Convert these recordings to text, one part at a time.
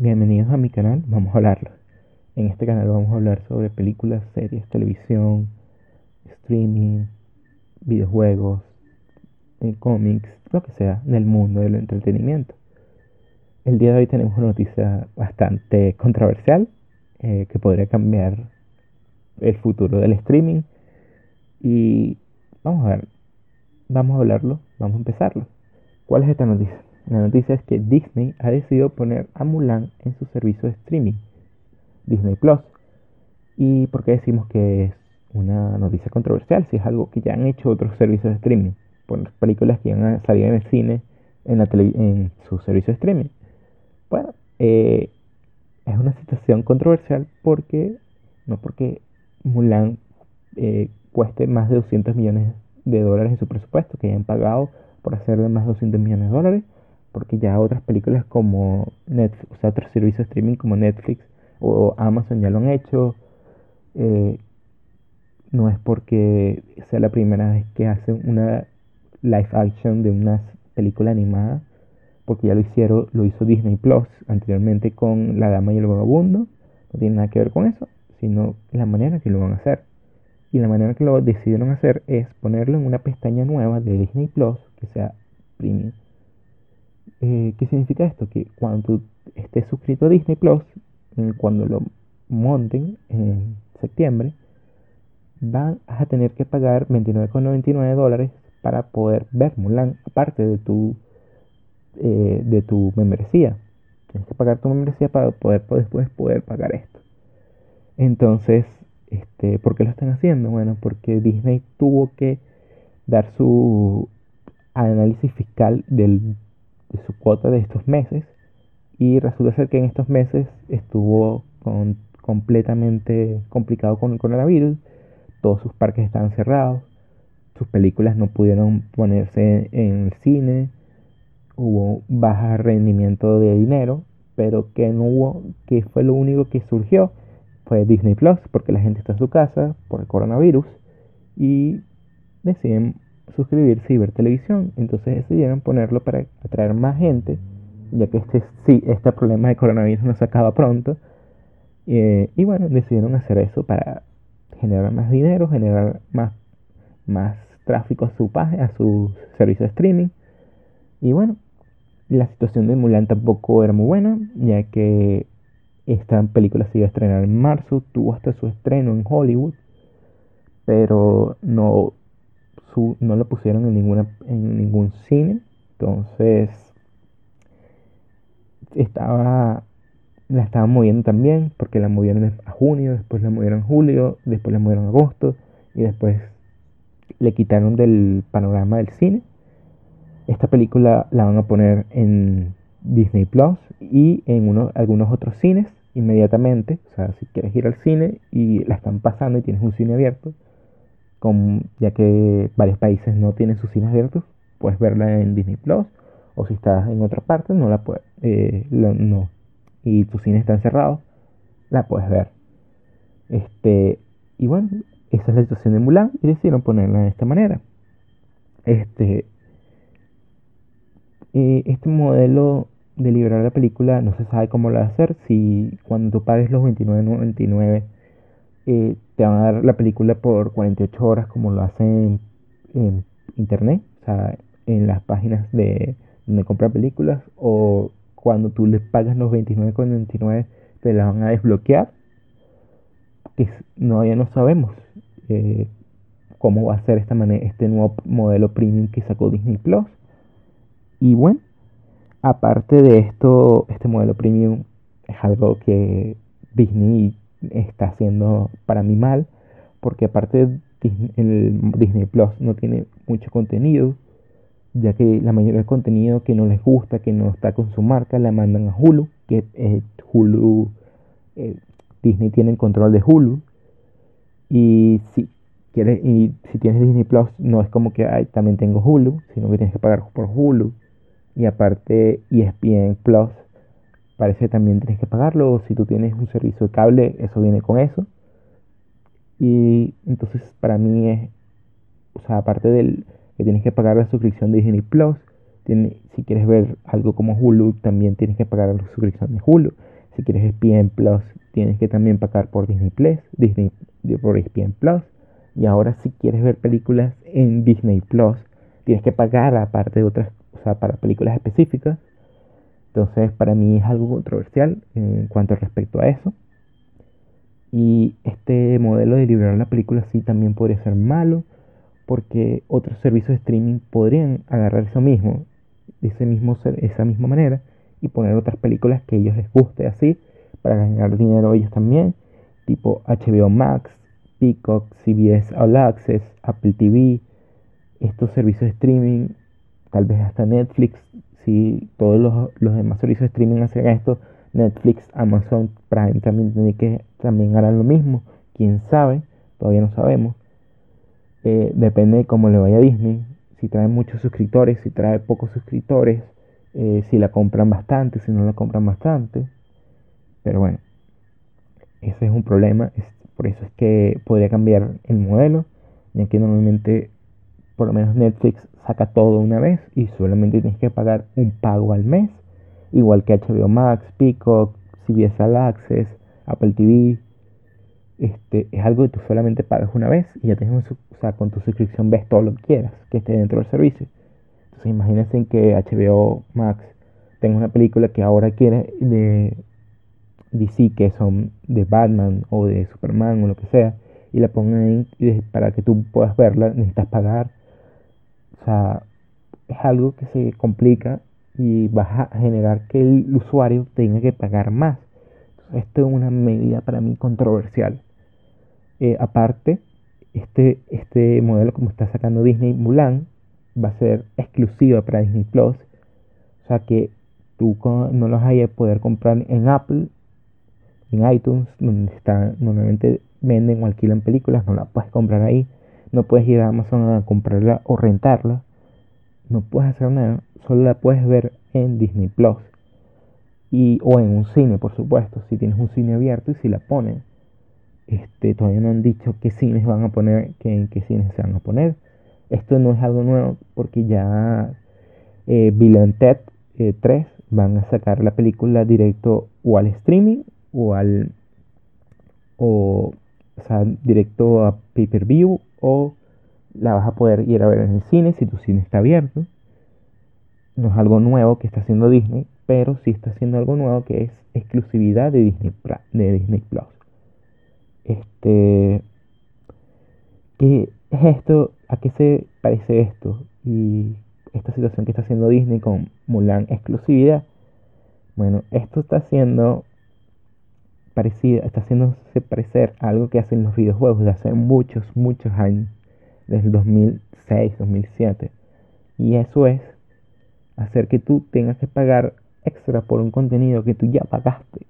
Bienvenidos a mi canal, vamos a hablarlo. En este canal vamos a hablar sobre películas, series, televisión, streaming, videojuegos, eh, cómics, lo que sea, del mundo del entretenimiento. El día de hoy tenemos una noticia bastante controversial eh, que podría cambiar el futuro del streaming. Y vamos a ver, vamos a hablarlo, vamos a empezarlo. ¿Cuál es esta noticia? La noticia es que Disney ha decidido poner a Mulan en su servicio de streaming, Disney Plus. ¿Y por qué decimos que es una noticia controversial? Si es algo que ya han hecho otros servicios de streaming, por películas que han salido en el cine, en su servicio de streaming. Bueno, eh, es una situación controversial porque, no porque Mulan eh, cueste más de 200 millones de dólares en su presupuesto, que hayan pagado por hacerle más de 200 millones de dólares, porque ya otras películas como Netflix, o sea, otros servicios de streaming como Netflix o Amazon ya lo han hecho. Eh, no es porque sea la primera vez que hacen una live action de una película animada, porque ya lo hicieron, lo hizo Disney Plus anteriormente con La Dama y el Vagabundo. No tiene nada que ver con eso, sino la manera que lo van a hacer. Y la manera que lo decidieron hacer es ponerlo en una pestaña nueva de Disney Plus que sea premium. Eh, ¿Qué significa esto? Que cuando tú estés suscrito a Disney Plus, cuando lo monten en septiembre, van a tener que pagar 29,99 dólares para poder ver Mulan, aparte de tu, eh, de tu membresía. Tienes que pagar tu membresía para poder después poder pagar esto. Entonces, este, ¿por qué lo están haciendo? Bueno, porque Disney tuvo que dar su análisis fiscal del de su cuota de estos meses y resulta ser que en estos meses estuvo con, completamente complicado con el coronavirus, todos sus parques estaban cerrados, sus películas no pudieron ponerse en el cine, hubo baja rendimiento de dinero, pero que no hubo, que fue lo único que surgió, fue Disney Plus, porque la gente está en su casa por el coronavirus y deciden suscribirse y ver televisión. Entonces decidieron ponerlo para atraer más gente, ya que este, sí, este problema de coronavirus no se acaba pronto. Eh, y bueno, decidieron hacer eso para generar más dinero, generar más, más tráfico a su página, a su servicio de streaming. Y bueno, la situación de Mulan tampoco era muy buena, ya que esta película se iba a estrenar en marzo, tuvo hasta su estreno en Hollywood, pero no no lo pusieron en, ninguna, en ningún cine. Entonces, estaba la estaban moviendo también, porque la movieron a junio, después la movieron a julio, después la movieron a agosto, y después le quitaron del panorama del cine. Esta película la van a poner en Disney Plus y en uno, algunos otros cines inmediatamente. O sea, si quieres ir al cine y la están pasando y tienes un cine abierto, ya que varios países no tienen sus cines abiertos, puedes verla en Disney Plus, o si estás en otra parte, no la puedes, eh, no, y tu cine está cerrado, la puedes ver. Este, y bueno, esa es la situación de Mulan y decidieron ponerla de esta manera. Este, eh, este modelo de liberar la película no se sabe cómo lo va a hacer. Si cuando tú pagues los 29.99 eh, te van a dar la película por 48 horas como lo hacen en, internet, o sea, en las páginas de donde compra películas o cuando tú les pagas los 29,99 te la van a desbloquear que ya no sabemos eh, cómo va a ser esta manera, este nuevo modelo premium que sacó Disney Plus. Y bueno aparte de esto este modelo premium es algo que Disney está haciendo para mí mal, porque aparte el Disney Plus no tiene mucho contenido, ya que la mayoría del contenido que no les gusta, que no está con su marca, la mandan a Hulu, que Hulu, eh, Disney tiene el control de Hulu, y si quieres, y si tienes Disney Plus, no es como que Ay, también tengo Hulu, sino que tienes que pagar por Hulu, y aparte ESPN Plus parece que también tienes que pagarlo. O si tú tienes un servicio de cable, eso viene con eso. Y entonces para mí es, o sea, aparte del que tienes que pagar la suscripción de Disney Plus, tiene, si quieres ver algo como Hulu, también tienes que pagar la suscripción de Hulu. Si quieres ESPN Plus, tienes que también pagar por Disney Plus, Disney por ESPN Plus. Y ahora si quieres ver películas en Disney Plus, tienes que pagar aparte de otras, o sea, para películas específicas. Entonces, para mí es algo controversial en cuanto respecto a eso. Y este modelo de liberar la película sí también podría ser malo, porque otros servicios de streaming podrían agarrar eso mismo, ese mismo, esa misma manera, y poner otras películas que a ellos les guste así, para ganar dinero ellos también, tipo HBO Max, Peacock, CBS All Access, Apple TV, estos servicios de streaming, tal vez hasta Netflix, si todos los, los demás servicios de streaming hacen esto, Netflix, Amazon Prime también tiene que también harán lo mismo. Quién sabe, todavía no sabemos. Eh, depende de cómo le vaya a Disney. Si trae muchos suscriptores, si trae pocos suscriptores, eh, si la compran bastante, si no la compran bastante. Pero bueno, ese es un problema. por eso es que podría cambiar el modelo, ya que normalmente, por lo menos Netflix saca todo una vez y solamente tienes que pagar un pago al mes igual que HBO Max, Peacock, CBS All Access, Apple TV. Este, es algo que tú solamente pagas una vez y ya tienes, o sea, con tu suscripción ves todo lo que quieras que esté dentro del servicio. Entonces imagínense que HBO Max tenga una película que ahora quiere de DC, que son de Batman o de Superman o lo que sea, y la pongan ahí y para que tú puedas verla necesitas pagar. O sea, es algo que se complica y vas a generar que el usuario tenga que pagar más. esto es una medida para mí controversial. Eh, aparte, este, este modelo como está sacando Disney Mulan va a ser exclusiva para Disney Plus. O sea que tú no los hayas poder comprar en Apple, en iTunes, donde está, normalmente venden o alquilan películas, no la puedes comprar ahí. No puedes ir a Amazon a comprarla o rentarla. No puedes hacer nada solo la puedes ver en Disney Plus. Y, o en un cine, por supuesto, si tienes un cine abierto y si la ponen. Este, todavía no han dicho qué cines van a poner, qué, qué cines se van a poner. Esto no es algo nuevo porque ya eh, Ted 3 eh, van a sacar la película directo o al streaming o al o, o sea, directo a pay-per-view o la vas a poder ir a ver en el cine si tu cine está abierto no es algo nuevo que está haciendo Disney, pero sí está haciendo algo nuevo que es exclusividad de Disney, de Disney Plus. Este, ¿Qué es esto? ¿A qué se parece esto? Y esta situación que está haciendo Disney con Mulan exclusividad. Bueno, esto está haciendo parecida, está haciéndose parecer a algo que hacen los videojuegos de hace muchos, muchos años, desde el 2006, 2007. Y eso es hacer que tú tengas que pagar extra por un contenido que tú ya pagaste.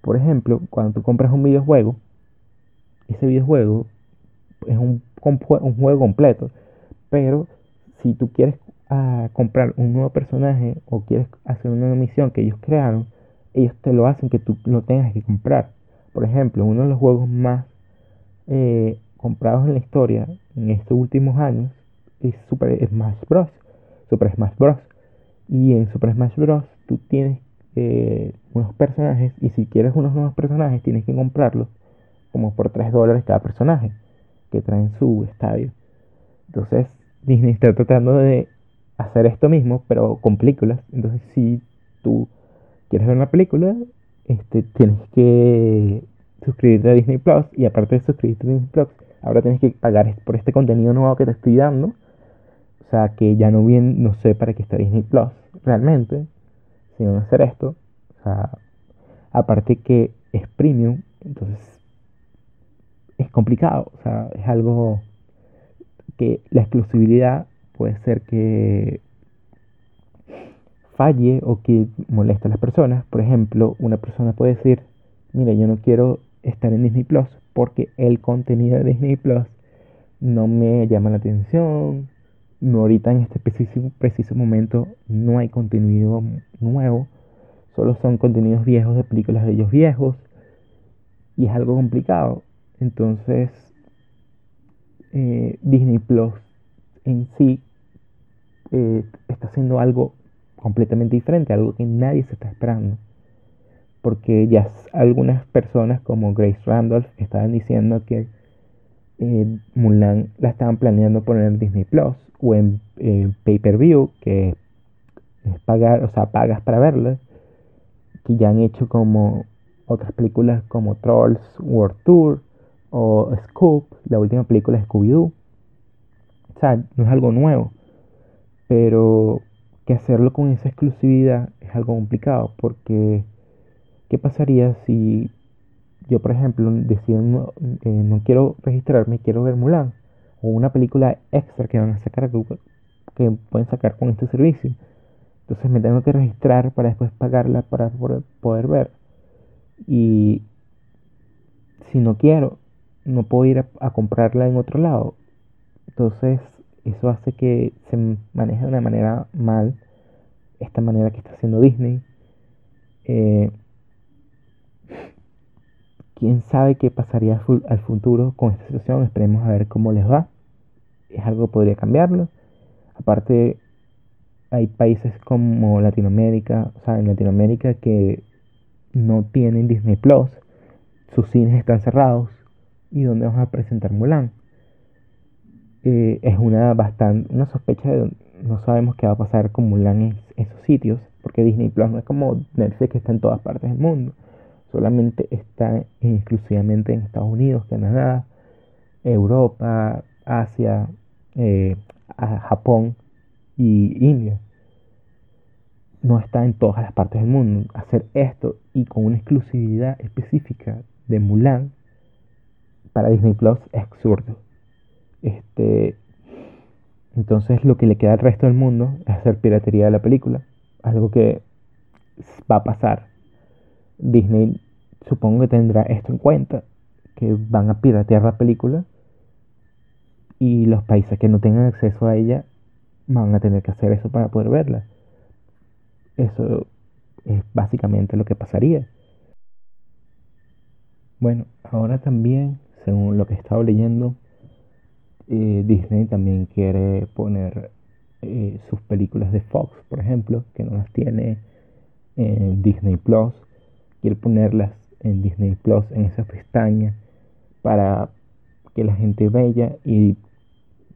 Por ejemplo, cuando tú compras un videojuego, ese videojuego es un, un juego completo, pero si tú quieres ah, comprar un nuevo personaje o quieres hacer una misión que ellos crearon, ellos te lo hacen que tú lo tengas que comprar. Por ejemplo, uno de los juegos más eh, comprados en la historia en estos últimos años es Super Smash Bros. Super Smash Bros. Y en Super Smash Bros. tú tienes eh, unos personajes y si quieres unos nuevos personajes tienes que comprarlos como por 3 dólares cada personaje que traen su estadio. Entonces Disney está tratando de hacer esto mismo pero con películas. Entonces si tú quieres ver una película este, tienes que suscribirte a Disney Plus y aparte de suscribirte a Disney Plus ahora tienes que pagar por este contenido nuevo que te estoy dando o sea, que ya no bien, no sé para qué está Disney Plus realmente, si van a hacer esto. O sea, aparte que es premium, entonces es complicado. O sea, es algo que la exclusividad puede ser que falle o que moleste a las personas. Por ejemplo, una persona puede decir, mira, yo no quiero estar en Disney Plus porque el contenido de Disney Plus no me llama la atención, no, ahorita en este preciso, preciso momento no hay contenido nuevo, solo son contenidos viejos de películas de ellos viejos y es algo complicado. Entonces, eh, Disney Plus en sí eh, está haciendo algo completamente diferente, algo que nadie se está esperando. porque ya algunas personas como Grace Randolph estaban diciendo que eh, Mulan la estaban planeando poner en Disney Plus o en pay-per-view, que es pagar, o sea, pagas para verla, que ya han hecho como otras películas como Trolls World Tour o Scoop, la última película de Scooby-Doo. O sea, no es algo nuevo, pero que hacerlo con esa exclusividad es algo complicado porque ¿qué pasaría si yo, por ejemplo, decido no, eh, no quiero registrarme, quiero ver Mulan o una película extra que van a sacar que pueden sacar con este servicio? Entonces me tengo que registrar para después pagarla para poder ver. Y si no quiero, no puedo ir a, comprarla en otro lado. Entonces eso hace que se maneje de una manera mal esta manera que está haciendo Disney. Eh, quién sabe qué pasaría al futuro con esta situación. Esperemos a ver cómo les va. Es algo que podría cambiarlo. Aparte, hay países como Latinoamérica, o sea, en Latinoamérica que no tienen Disney Plus, sus cines están cerrados y donde vamos a presentar Mulan. Es una bastante una sospecha de no sabemos qué va a pasar con Mulan en esos sitios, porque Disney Plus no es como Netflix que está en todas partes del mundo, solamente está exclusivamente en Estados Unidos, Canadá, Europa, Asia, eh, Japón y India no está en todas las partes del mundo. Hacer esto y con una exclusividad específica de Mulan para Disney Plus es absurdo. Este, entonces lo que le queda al resto del mundo es hacer piratería de la película. Algo que va a pasar. Disney supongo que tendrá esto en cuenta. Que van a piratear la película. Y los países que no tengan acceso a ella van a tener que hacer eso para poder verla. Eso es básicamente lo que pasaría. Bueno, ahora también, según lo que he estado leyendo, eh, Disney también quiere poner eh, sus películas de Fox, por ejemplo, que no las tiene en Disney Plus. Quiere ponerlas en Disney Plus en esa pestaña para que la gente vea y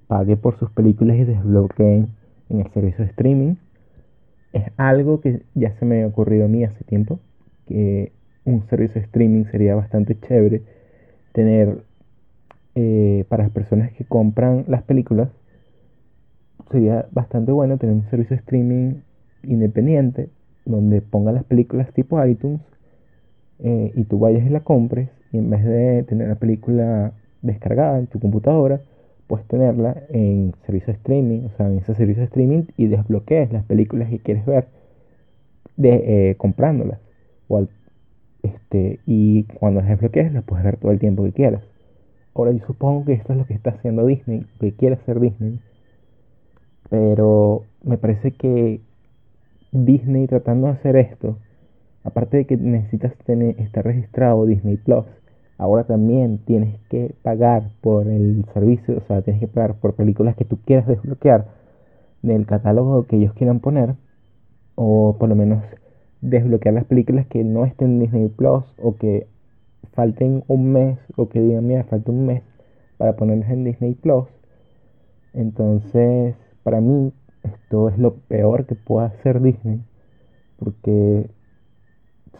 pague por sus películas y desbloqueen en el servicio de streaming es algo que ya se me ha ocurrido a mí hace tiempo, que un servicio de streaming sería bastante chévere tener eh, para las personas que compran las películas. Sería bastante bueno tener un servicio de streaming independiente donde ponga las películas tipo iTunes eh, y tú vayas y la compres y en vez de tener la película descargada en tu computadora, puedes tenerla en servicio streaming, o sea, en ese servicio de streaming y desbloquees las películas que quieres ver de, eh, comprándolas. O este, y cuando las desbloquees las puedes ver todo el tiempo que quieras. Ahora yo supongo que esto es lo que está haciendo Disney, que quiere hacer Disney. Pero me parece que Disney tratando de hacer esto, aparte de que necesitas tener, estar registrado Disney Plus, ahora también tienes que pagar por el servicio, o sea, tienes que pagar por películas que tú quieras desbloquear del catálogo que ellos quieran poner, o por lo menos desbloquear las películas que no estén en Disney Plus o que falten un mes o que digan, mira, falta un mes para ponerlas en Disney Plus. Entonces, para mí, esto es lo peor que puede hacer Disney, porque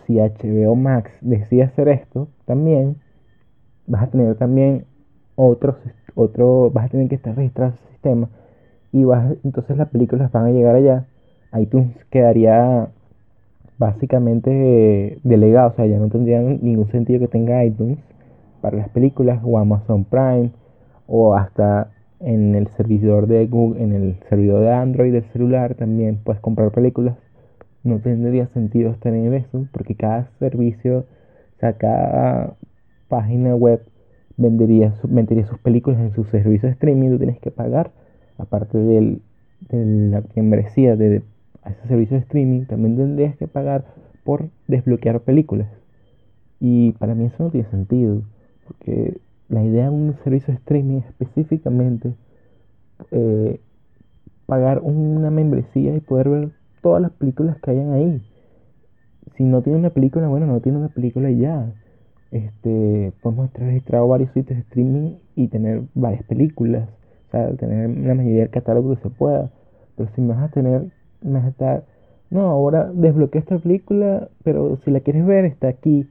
si HBO Max decide hacer esto también, vas a tener también otros, otro, vas a tener que estar registrado ese sistema y vas, entonces las películas van a llegar allá. iTunes quedaría básicamente delegado, o sea, ya no tendría ningún sentido que tenga iTunes para las películas o Amazon Prime o hasta en el servidor de Google, en el servidor de Android del celular también puedes comprar películas. No tendría sentido estar en eso porque cada servicio, o sea, cada página web vendería, vendería sus películas en su servicio de streaming, tú tienes que pagar, aparte de la membresía de, ese servicio de streaming, también tendrías que pagar por desbloquear películas. Y para mí eso no tiene sentido, porque la idea de un servicio de streaming es específicamente eh, pagar una membresía y poder ver todas las películas que hayan ahí. si no tiene una película, bueno, no tiene una película y ya. Este, podemos estar registrados varios sitios de streaming y tener varias películas, o sea, tener la mayoría del catálogo que se pueda. Pero si me vas a tener, estar, no, ahora desbloquea esta película, pero si la quieres ver está aquí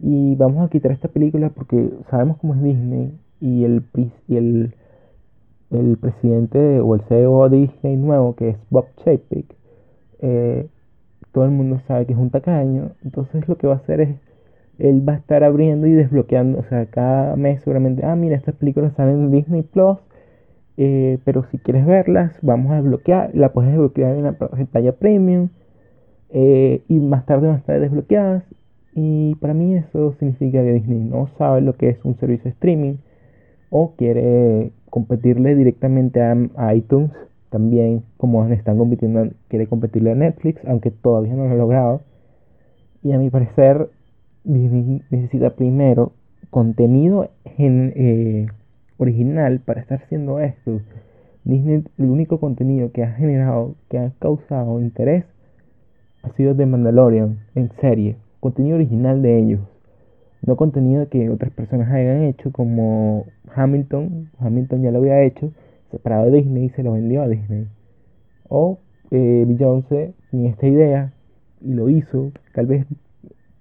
y vamos a quitar esta película porque sabemos cómo es Disney y el y el el presidente o el CEO de Disney nuevo que es Bob Chapek eh, todo el mundo sabe que es un tacaño entonces lo que va a hacer es él va a estar abriendo y desbloqueando o sea cada mes seguramente ah mira estas películas salen en Disney Plus eh, pero si quieres verlas vamos a desbloquear la puedes desbloquear en la pantalla premium eh, y más tarde van a estar desbloqueadas y para mí eso significa que Disney no sabe lo que es un servicio de streaming o quiere competirle directamente a, iTunes, también como están compitiendo, quiere competirle a Netflix, aunque todavía no lo ha logrado. Y a mi parecer, Disney necesita primero contenido eh, original para estar haciendo esto. Disney, el único contenido que ha generado, que ha causado interés, ha sido The Mandalorian en serie contenido original de ellos, no contenido que otras personas hayan hecho como Hamilton, Hamilton ya lo había hecho, separado de Disney y se lo vendió a Disney. O eh, Beyoncé tenía esta idea y lo hizo, tal vez,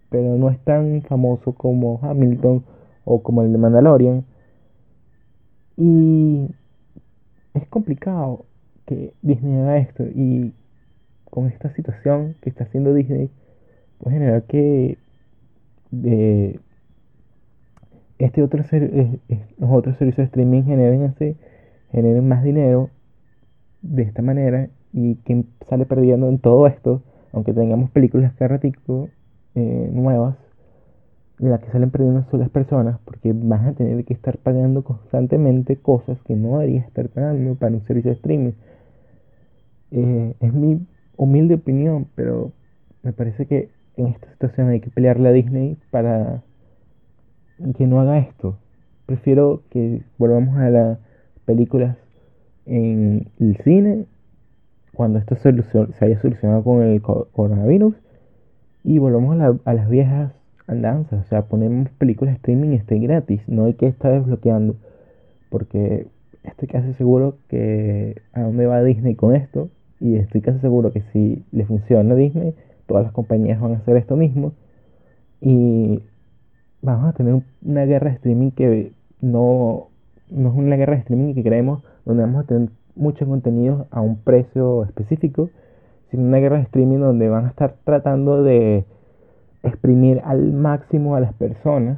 pero no es tan famoso como Hamilton o como el de Mandalorian. Y es complicado que Disney haga esto y con esta situación que está haciendo Disney puede generar que eh, este otro ser, los otros servicios de streaming generen así, generen más dinero de esta manera y quien sale perdiendo en todo esto, aunque tengamos películas cada ratico eh, nuevas, las que salen perdiendo son las personas porque van a tener que estar pagando constantemente cosas que no deberían estar pagando para un servicio de streaming. Eh, es mi humilde opinión, pero me parece que en esta situación hay que pelearle a Disney para que no haga esto. Prefiero que volvamos a las películas en el cine cuando esto se, haya solucionado con el coronavirus y volvamos a, las viejas andanzas. O sea, ponemos películas streaming y esté gratis. No hay que estar desbloqueando. Porque estoy casi seguro que a dónde va Disney con esto. Y estoy casi seguro que si le funciona a Disney, todas las compañías van a hacer esto mismo y vamos a tener una guerra de streaming que no, no es una guerra de streaming que creemos donde vamos a tener mucho contenido a un precio específico, sino una guerra de streaming donde van a estar tratando de exprimir al máximo a las personas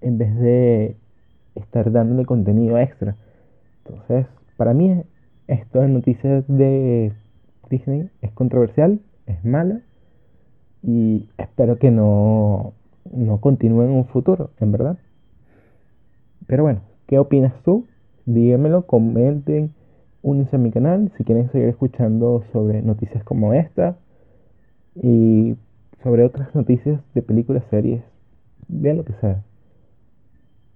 en vez de estar dándole contenido extra. Entonces, para mí esto de noticias de Disney es controversial, es mala y espero que no, no continúe en un futuro, en verdad. Pero bueno, ¿qué opinas tú? Díganmelo, comenten, únanse a mi canal si quieren seguir escuchando sobre noticias como esta y sobre otras noticias de películas, series, vean lo que sea.